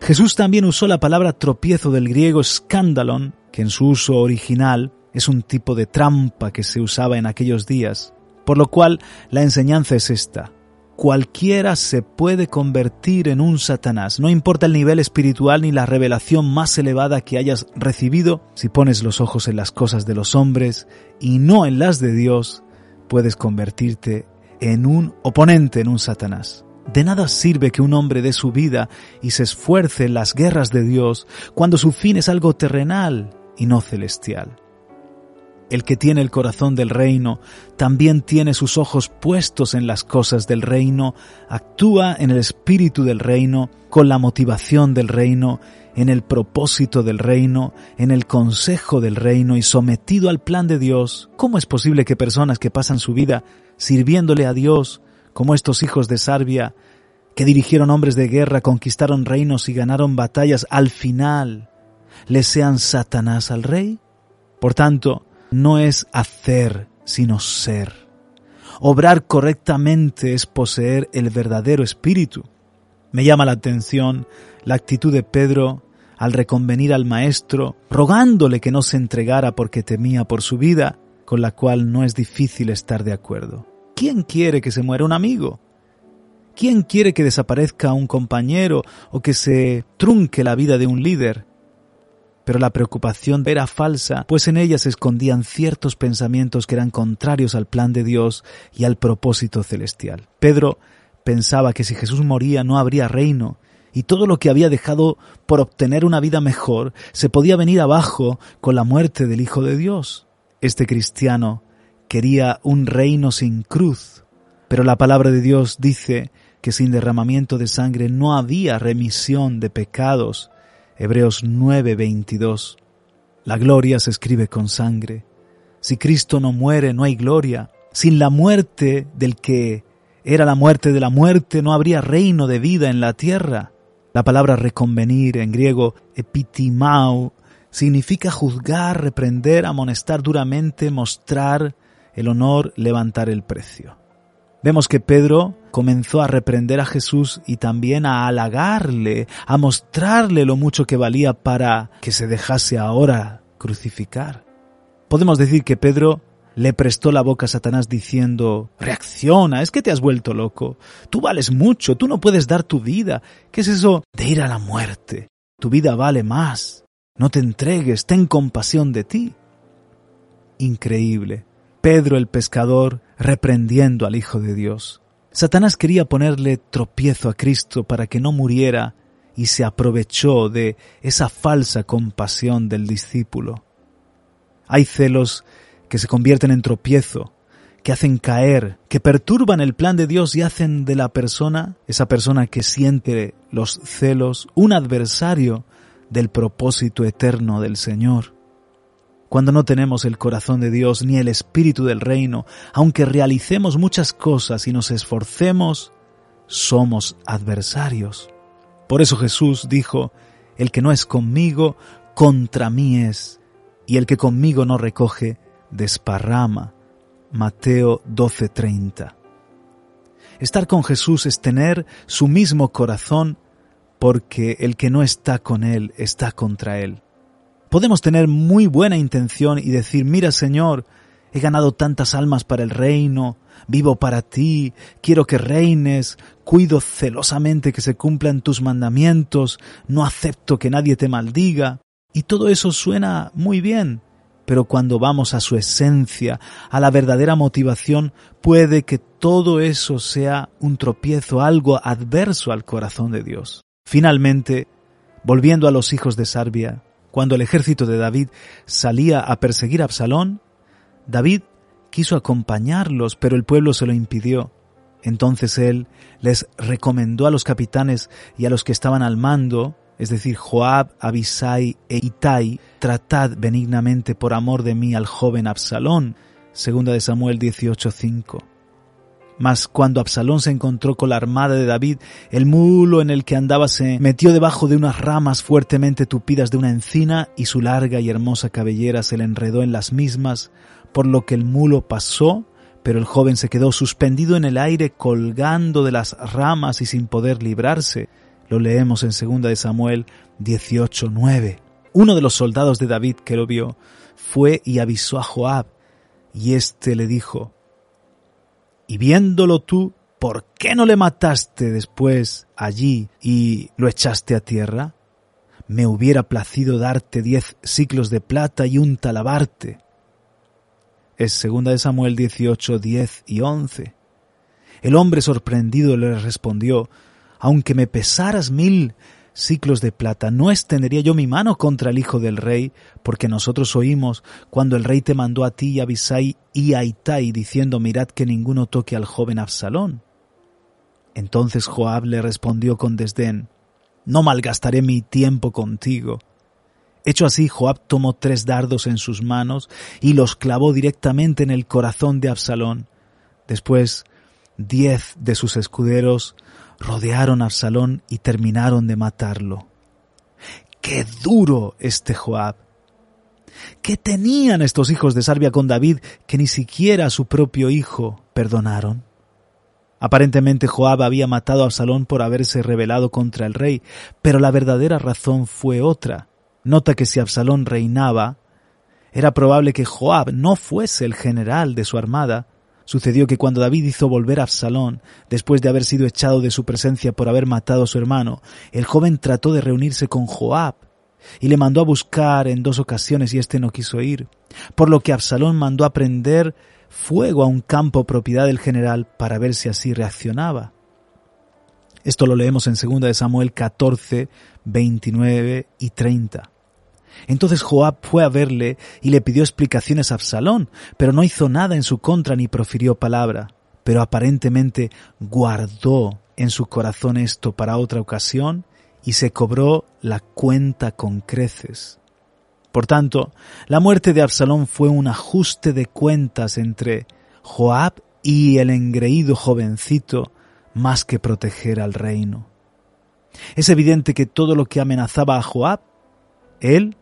Speaker 1: Jesús también usó la palabra tropiezo del griego escándalon, que en su uso original es un tipo de trampa que se usaba en aquellos días, por lo cual la enseñanza es esta. Cualquiera se puede convertir en un Satanás, no importa el nivel espiritual ni la revelación más elevada que hayas recibido, si pones los ojos en las cosas de los hombres y no en las de Dios, puedes convertirte en un oponente, en un Satanás. De nada sirve que un hombre dé su vida y se esfuerce en las guerras de Dios cuando su fin es algo terrenal y no celestial. El que tiene el corazón del reino también tiene sus ojos puestos en las cosas del reino, actúa en el espíritu del reino, con la motivación del reino, en el propósito del reino, en el consejo del reino y sometido al plan de Dios. ¿Cómo es posible que personas que pasan su vida sirviéndole a Dios, como estos hijos de Sarbia, que dirigieron hombres de guerra, conquistaron reinos y ganaron batallas, al final le sean Satanás al rey? Por tanto, no es hacer, sino ser. Obrar correctamente es poseer el verdadero espíritu. Me llama la atención la actitud de Pedro al reconvenir al maestro, rogándole que no se entregara porque temía por su vida, con la cual no es difícil estar de acuerdo. ¿Quién quiere que se muera un amigo? ¿Quién quiere que desaparezca un compañero o que se trunque la vida de un líder? Pero la preocupación era falsa, pues en ella se escondían ciertos pensamientos que eran contrarios al plan de Dios y al propósito celestial. Pedro pensaba que si Jesús moría no habría reino, y todo lo que había dejado por obtener una vida mejor se podía venir abajo con la muerte del Hijo de Dios. Este cristiano quería un reino sin cruz, pero la palabra de Dios dice que sin derramamiento de sangre no había remisión de pecados, Hebreos 9:22. La gloria se escribe con sangre. Si Cristo no muere, no hay gloria. Sin la muerte del que era la muerte de la muerte, no habría reino de vida en la tierra. La palabra reconvenir en griego epitimao significa juzgar, reprender, amonestar duramente, mostrar el honor, levantar el precio. Vemos que Pedro comenzó a reprender a Jesús y también a halagarle, a mostrarle lo mucho que valía para que se dejase ahora crucificar. Podemos decir que Pedro le prestó la boca a Satanás diciendo, reacciona, es que te has vuelto loco, tú vales mucho, tú no puedes dar tu vida, ¿qué es eso de ir a la muerte? Tu vida vale más, no te entregues, ten compasión de ti. Increíble. Pedro el pescador reprendiendo al Hijo de Dios. Satanás quería ponerle tropiezo a Cristo para que no muriera y se aprovechó de esa falsa compasión del discípulo. Hay celos que se convierten en tropiezo, que hacen caer, que perturban el plan de Dios y hacen de la persona, esa persona que siente los celos, un adversario del propósito eterno del Señor cuando no tenemos el corazón de Dios ni el espíritu del reino, aunque realicemos muchas cosas y nos esforcemos, somos adversarios. Por eso Jesús dijo, el que no es conmigo, contra mí es, y el que conmigo no recoge, desparrama. Mateo 12:30. Estar con Jesús es tener su mismo corazón, porque el que no está con Él está contra Él. Podemos tener muy buena intención y decir, mira Señor, he ganado tantas almas para el reino, vivo para ti, quiero que reines, cuido celosamente que se cumplan tus mandamientos, no acepto que nadie te maldiga. Y todo eso suena muy bien, pero cuando vamos a su esencia, a la verdadera motivación, puede que todo eso sea un tropiezo, algo adverso al corazón de Dios. Finalmente, volviendo a los hijos de Sarbia, cuando el ejército de David salía a perseguir a Absalón, David quiso acompañarlos, pero el pueblo se lo impidió. Entonces él les recomendó a los capitanes y a los que estaban al mando, es decir, Joab, Abisai e Itai, tratad benignamente por amor de mí al joven Absalón. Segunda de Samuel 18:5. Mas cuando Absalón se encontró con la armada de David, el mulo en el que andaba se metió debajo de unas ramas fuertemente tupidas de una encina y su larga y hermosa cabellera se le enredó en las mismas, por lo que el mulo pasó, pero el joven se quedó suspendido en el aire colgando de las ramas y sin poder librarse. Lo leemos en 2 de Samuel 18:9. Uno de los soldados de David que lo vio fue y avisó a Joab, y éste le dijo, y viéndolo tú, ¿por qué no le mataste después allí y lo echaste a tierra? Me hubiera placido darte diez ciclos de plata y un talabarte. Es segunda de Samuel 18, 10 y 11. El hombre sorprendido le respondió, aunque me pesaras mil ciclos de plata, no extendería yo mi mano contra el hijo del rey, porque nosotros oímos cuando el rey te mandó a ti y a Abisai y a Itai, diciendo, mirad que ninguno toque al joven Absalón. Entonces Joab le respondió con desdén, no malgastaré mi tiempo contigo. Hecho así, Joab tomó tres dardos en sus manos y los clavó directamente en el corazón de Absalón. Después, diez de sus escuderos rodearon a Absalón y terminaron de matarlo. ¡Qué duro este Joab! ¿Qué tenían estos hijos de Sarbia con David que ni siquiera a su propio hijo perdonaron? Aparentemente Joab había matado a Absalón por haberse rebelado contra el rey, pero la verdadera razón fue otra. Nota que si Absalón reinaba, era probable que Joab no fuese el general de su armada, Sucedió que cuando David hizo volver a Absalón, después de haber sido echado de su presencia por haber matado a su hermano, el joven trató de reunirse con Joab y le mandó a buscar en dos ocasiones y éste no quiso ir, por lo que Absalón mandó a prender fuego a un campo propiedad del general para ver si así reaccionaba. Esto lo leemos en 2 de Samuel 14, 29 y 30. Entonces Joab fue a verle y le pidió explicaciones a Absalón, pero no hizo nada en su contra ni profirió palabra, pero aparentemente guardó en su corazón esto para otra ocasión y se cobró la cuenta con creces. Por tanto, la muerte de Absalón fue un ajuste de cuentas entre Joab y el engreído jovencito más que proteger al reino. Es evidente que todo lo que amenazaba a Joab, él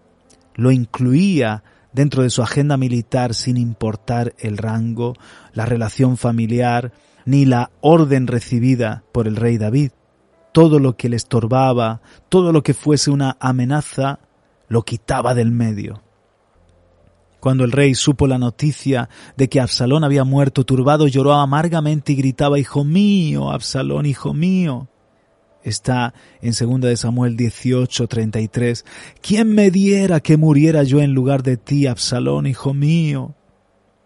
Speaker 1: lo incluía dentro de su agenda militar sin importar el rango, la relación familiar, ni la orden recibida por el rey David. Todo lo que le estorbaba, todo lo que fuese una amenaza, lo quitaba del medio. Cuando el rey supo la noticia de que Absalón había muerto, turbado lloró amargamente y gritaba, Hijo mío, Absalón, hijo mío está en 2 de Samuel 18, 33. ¿Quién me diera que muriera yo en lugar de ti, Absalón, hijo mío?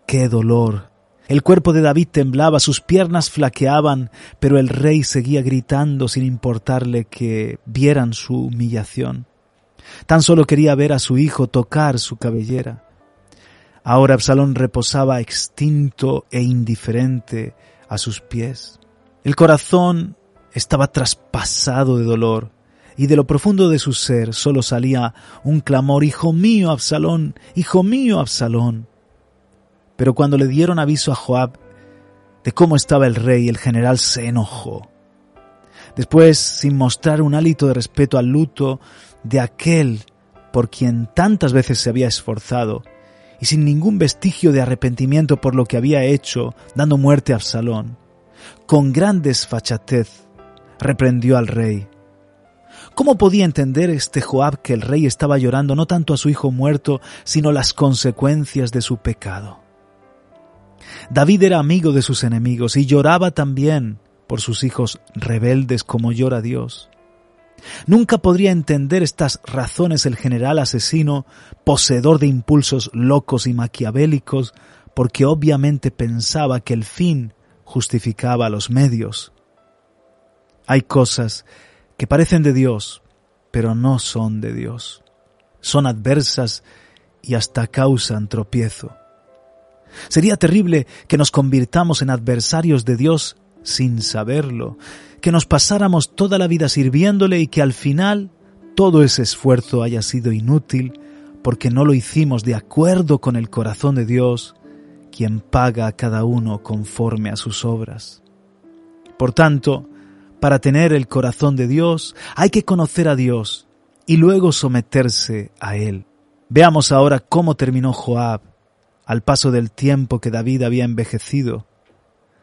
Speaker 1: ¡Qué dolor! El cuerpo de David temblaba, sus piernas flaqueaban, pero el rey seguía gritando sin importarle que vieran su humillación. Tan solo quería ver a su hijo tocar su cabellera. Ahora Absalón reposaba extinto e indiferente a sus pies. El corazón estaba traspasado de dolor, y de lo profundo de su ser solo salía un clamor, Hijo mío, Absalón, Hijo mío, Absalón. Pero cuando le dieron aviso a Joab de cómo estaba el rey, el general se enojó. Después, sin mostrar un hálito de respeto al luto de aquel por quien tantas veces se había esforzado, y sin ningún vestigio de arrepentimiento por lo que había hecho, dando muerte a Absalón, con gran desfachatez reprendió al rey. ¿Cómo podía entender este Joab que el rey estaba llorando no tanto a su hijo muerto, sino las consecuencias de su pecado? David era amigo de sus enemigos y lloraba también por sus hijos rebeldes como llora Dios. Nunca podría entender estas razones el general asesino, poseedor de impulsos locos y maquiavélicos, porque obviamente pensaba que el fin justificaba los medios. Hay cosas que parecen de Dios, pero no son de Dios. Son adversas y hasta causan tropiezo. Sería terrible que nos convirtamos en adversarios de Dios sin saberlo, que nos pasáramos toda la vida sirviéndole y que al final todo ese esfuerzo haya sido inútil porque no lo hicimos de acuerdo con el corazón de Dios, quien paga a cada uno conforme a sus obras. Por tanto, para tener el corazón de Dios hay que conocer a Dios y luego someterse a Él. Veamos ahora cómo terminó Joab al paso del tiempo que David había envejecido.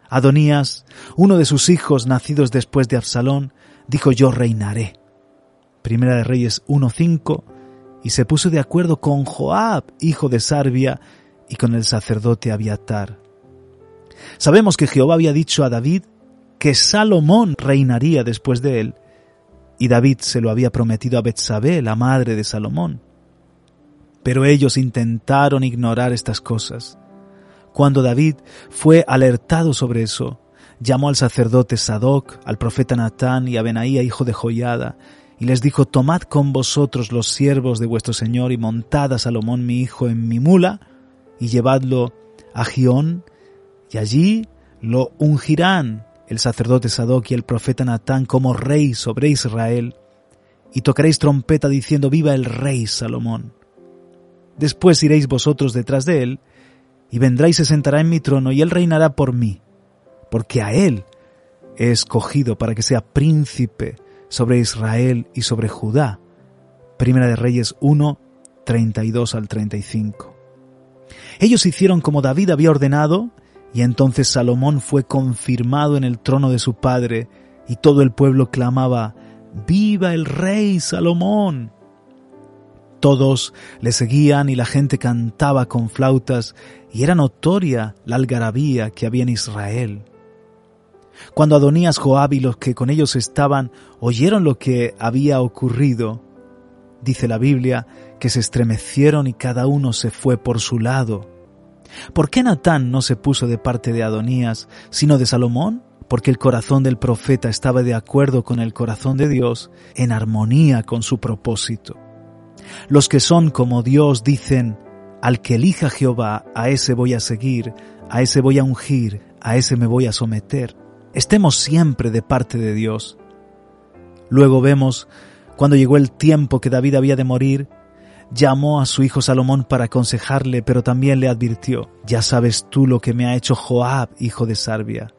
Speaker 1: Adonías, uno de sus hijos nacidos después de Absalón, dijo yo reinaré. Primera de Reyes 1.5 y se puso de acuerdo con Joab, hijo de Sarbia, y con el sacerdote Abiatar. Sabemos que Jehová había dicho a David que Salomón reinaría después de él, y David se lo había prometido a Betsabé, la madre de Salomón. Pero ellos intentaron ignorar estas cosas. Cuando David fue alertado sobre eso, llamó al sacerdote Sadoc, al profeta Natán y a Benaía, hijo de Joyada, y les dijo, Tomad con vosotros los siervos de vuestro Señor y montad a Salomón mi hijo en mi mula y llevadlo a Gión y allí lo ungirán el sacerdote Sadoc y el profeta Natán como rey sobre Israel y tocaréis trompeta diciendo viva el rey Salomón. Después iréis vosotros detrás de él y vendrá y se sentará en mi trono y él reinará por mí, porque a él he escogido para que sea príncipe sobre Israel y sobre Judá. Primera de Reyes 1, 32 al 35. Ellos hicieron como David había ordenado, y entonces Salomón fue confirmado en el trono de su padre, y todo el pueblo clamaba, ¡Viva el rey Salomón! Todos le seguían y la gente cantaba con flautas, y era notoria la algarabía que había en Israel. Cuando Adonías, Joab y los que con ellos estaban oyeron lo que había ocurrido, dice la Biblia, que se estremecieron y cada uno se fue por su lado. ¿Por qué Natán no se puso de parte de Adonías, sino de Salomón? Porque el corazón del profeta estaba de acuerdo con el corazón de Dios, en armonía con su propósito. Los que son como Dios dicen, al que elija Jehová, a ese voy a seguir, a ese voy a ungir, a ese me voy a someter. Estemos siempre de parte de Dios. Luego vemos, cuando llegó el tiempo que David había de morir, llamó a su hijo Salomón para aconsejarle, pero también le advirtió, ya sabes tú lo que me ha hecho Joab, hijo de Sarbia,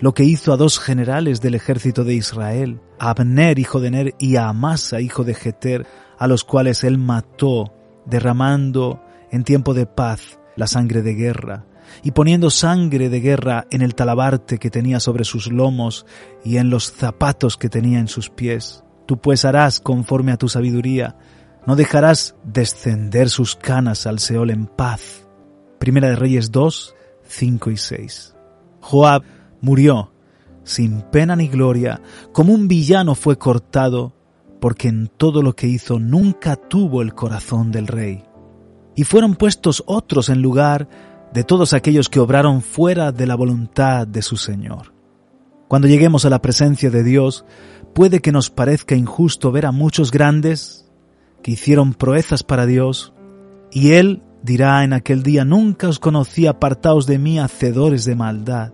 Speaker 1: lo que hizo a dos generales del ejército de Israel, a Abner, hijo de Ner, y a Amasa, hijo de Jeter, a los cuales él mató, derramando en tiempo de paz la sangre de guerra, y poniendo sangre de guerra en el talabarte que tenía sobre sus lomos y en los zapatos que tenía en sus pies. Tú pues harás conforme a tu sabiduría, no dejarás descender sus canas al Seol en paz. Primera de Reyes 2, 5 y 6. Joab murió sin pena ni gloria, como un villano fue cortado, porque en todo lo que hizo nunca tuvo el corazón del rey. Y fueron puestos otros en lugar de todos aquellos que obraron fuera de la voluntad de su Señor. Cuando lleguemos a la presencia de Dios, puede que nos parezca injusto ver a muchos grandes que hicieron proezas para Dios, y Él dirá en aquel día, nunca os conocí apartaos de mí, hacedores de maldad,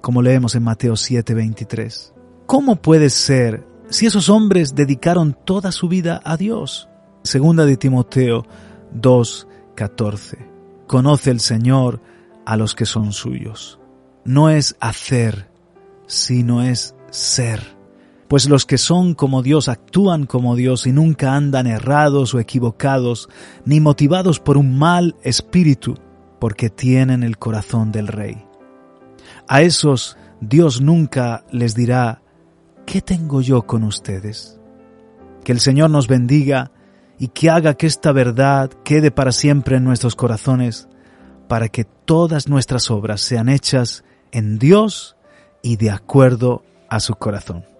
Speaker 1: como leemos en Mateo 7:23. ¿Cómo puede ser si esos hombres dedicaron toda su vida a Dios? Segunda de Timoteo 2:14 conoce el Señor a los que son suyos. No es hacer, sino es ser. Pues los que son como Dios actúan como Dios y nunca andan errados o equivocados, ni motivados por un mal espíritu, porque tienen el corazón del Rey. A esos Dios nunca les dirá, ¿qué tengo yo con ustedes? Que el Señor nos bendiga y que haga que esta verdad quede para siempre en nuestros corazones, para que todas nuestras obras sean hechas en Dios y de acuerdo a su corazón.